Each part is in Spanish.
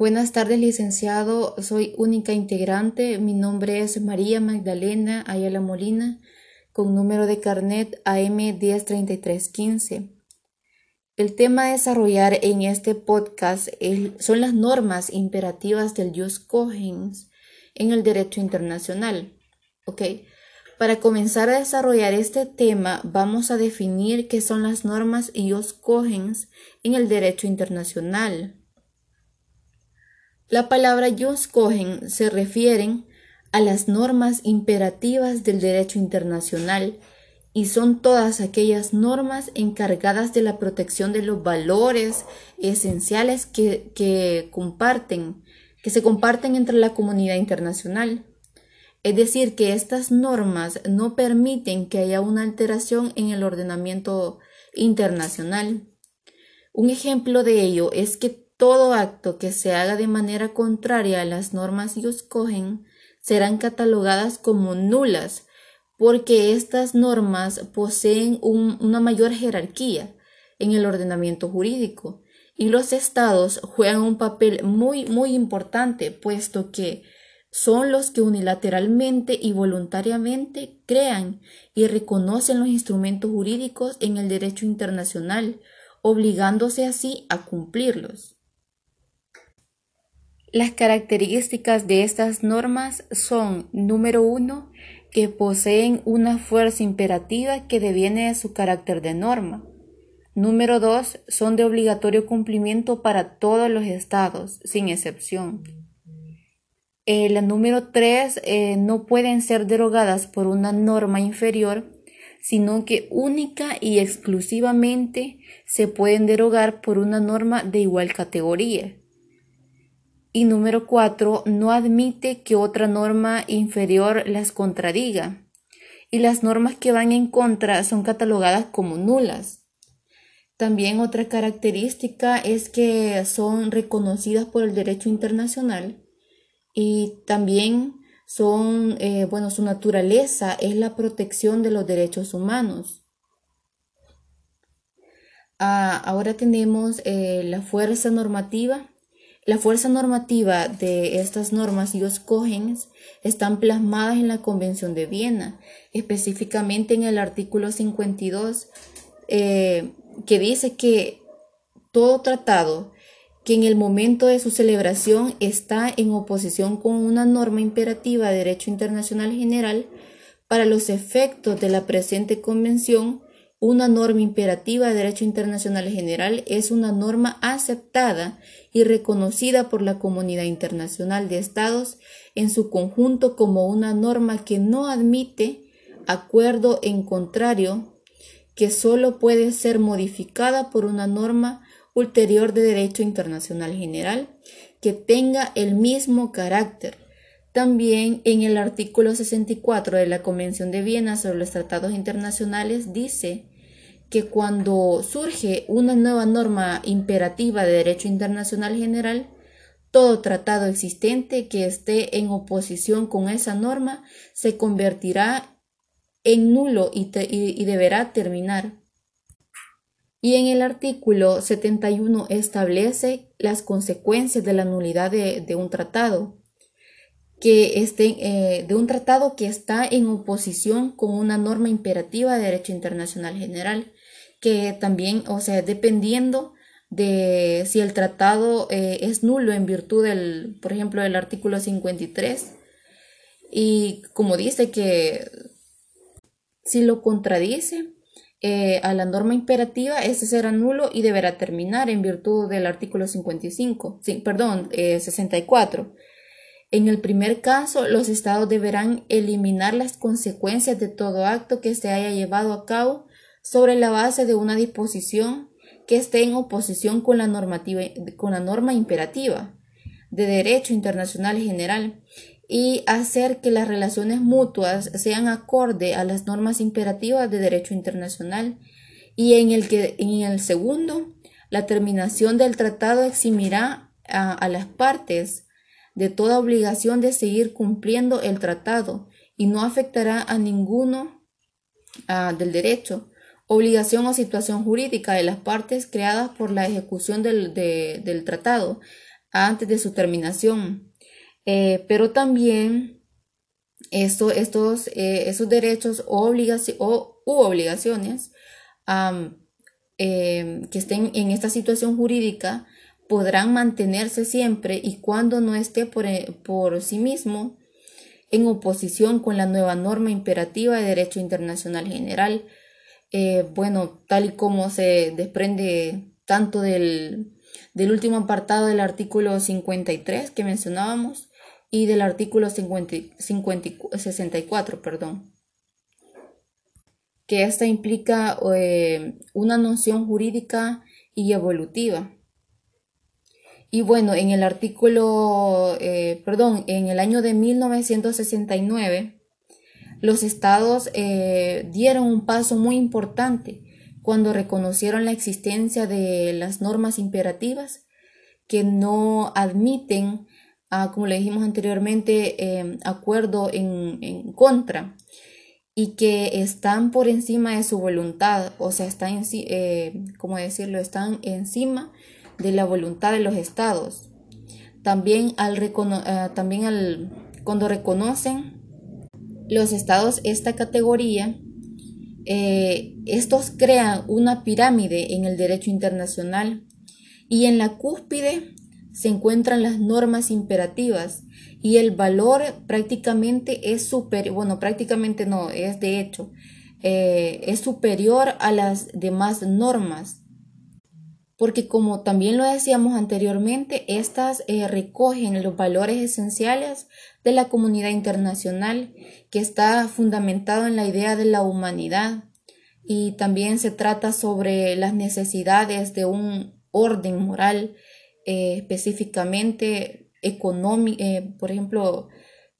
Buenas tardes, licenciado. Soy única integrante. Mi nombre es María Magdalena Ayala Molina, con número de carnet AM 103315. El tema a desarrollar en este podcast son las normas imperativas del Jus Cogens en el derecho internacional. ¿Ok? Para comenzar a desarrollar este tema, vamos a definir qué son las normas Jus Cogens en el derecho internacional. La palabra Cogens se refieren a las normas imperativas del derecho internacional y son todas aquellas normas encargadas de la protección de los valores esenciales que, que comparten, que se comparten entre la comunidad internacional. Es decir, que estas normas no permiten que haya una alteración en el ordenamiento internacional. Un ejemplo de ello es que todo acto que se haga de manera contraria a las normas y escogen serán catalogadas como nulas porque estas normas poseen una mayor jerarquía en el ordenamiento jurídico y los estados juegan un papel muy muy importante puesto que son los que unilateralmente y voluntariamente crean y reconocen los instrumentos jurídicos en el derecho internacional, obligándose así a cumplirlos. Las características de estas normas son, número uno, que poseen una fuerza imperativa que deviene de su carácter de norma. Número dos, son de obligatorio cumplimiento para todos los estados, sin excepción. Eh, la número tres, eh, no pueden ser derogadas por una norma inferior, sino que única y exclusivamente se pueden derogar por una norma de igual categoría. Y número cuatro, no admite que otra norma inferior las contradiga. Y las normas que van en contra son catalogadas como nulas. También otra característica es que son reconocidas por el derecho internacional y también son, eh, bueno, su naturaleza es la protección de los derechos humanos. Ah, ahora tenemos eh, la fuerza normativa la fuerza normativa de estas normas y los están plasmadas en la Convención de Viena, específicamente en el artículo 52, eh, que dice que todo tratado que en el momento de su celebración está en oposición con una norma imperativa de derecho internacional general, para los efectos de la presente convención, una norma imperativa de derecho internacional general es una norma aceptada y reconocida por la comunidad internacional de estados en su conjunto como una norma que no admite acuerdo en contrario, que sólo puede ser modificada por una norma ulterior de derecho internacional general que tenga el mismo carácter. También en el artículo 64 de la Convención de Viena sobre los tratados internacionales dice que cuando surge una nueva norma imperativa de derecho internacional general, todo tratado existente que esté en oposición con esa norma se convertirá en nulo y, deberá terminar. Y en el artículo 71 establece las consecuencias de la nulidad de, un tratado que esté, eh, de un tratado que está en oposición con una norma imperativa de derecho internacional general que también, o sea, dependiendo de si el tratado eh, es nulo en virtud del, por ejemplo, del artículo 53, y como dice que si lo contradice eh, a la norma imperativa, ese será nulo y deberá terminar en virtud del artículo 55, sí, perdón, 64. Eh, en el primer caso, los estados deberán eliminar las consecuencias de todo acto que se haya llevado a cabo sobre la base de una disposición que esté en oposición con la, normativa, con la norma imperativa de derecho internacional general y hacer que las relaciones mutuas sean acorde a las normas imperativas de derecho internacional y en el que en el segundo la terminación del tratado eximirá a, las partes de toda obligación de seguir cumpliendo el tratado y no afectará a ninguno ah, del derecho obligación o situación jurídica de las partes creadas por la ejecución del, del tratado, antes de su terminación. Eh, pero también esto, estos, eh, esos derechos o, o u obligaciones que estén en esta situación jurídica podrán mantenerse siempre y cuando no esté por, por sí mismo en oposición con la nueva norma imperativa de derecho internacional general. Eh, bueno, tal y como se desprende tanto del, último apartado del artículo 53 que mencionábamos y del artículo 50, 64, perdón, que esta implica eh, una noción jurídica y evolutiva. Y bueno, en el artículo, eh, perdón, en el año de 1969, los estados eh, dieron un paso muy importante cuando reconocieron la existencia de las normas imperativas que no admiten, como le dijimos anteriormente, em, acuerdo en, en, contra y que están por encima de su voluntad, o sea, están, eh, ¿cómo decirlo?, están encima de la voluntad de los estados. También, al eh, también al, cuando reconocen los estados esta categoría, eh, estos crean una pirámide en el derecho internacional y en la cúspide se encuentran las normas imperativas y el valor prácticamente es superior, bueno, prácticamente no, es de hecho, eh, es superior a las demás normas porque como también lo decíamos anteriormente, estas eh, recogen los valores esenciales de la comunidad internacional que está fundamentado en la idea de la humanidad. Y también se trata sobre las necesidades de un orden moral eh, específicamente económico, eh, por ejemplo,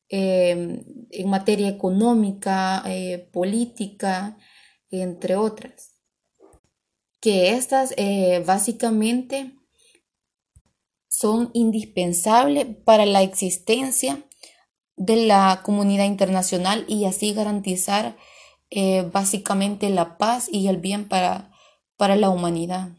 en materia económica, política, entre otras que estas eh, básicamente son indispensables para la existencia de la comunidad internacional y así garantizar eh, básicamente la paz y el bien para, para la humanidad.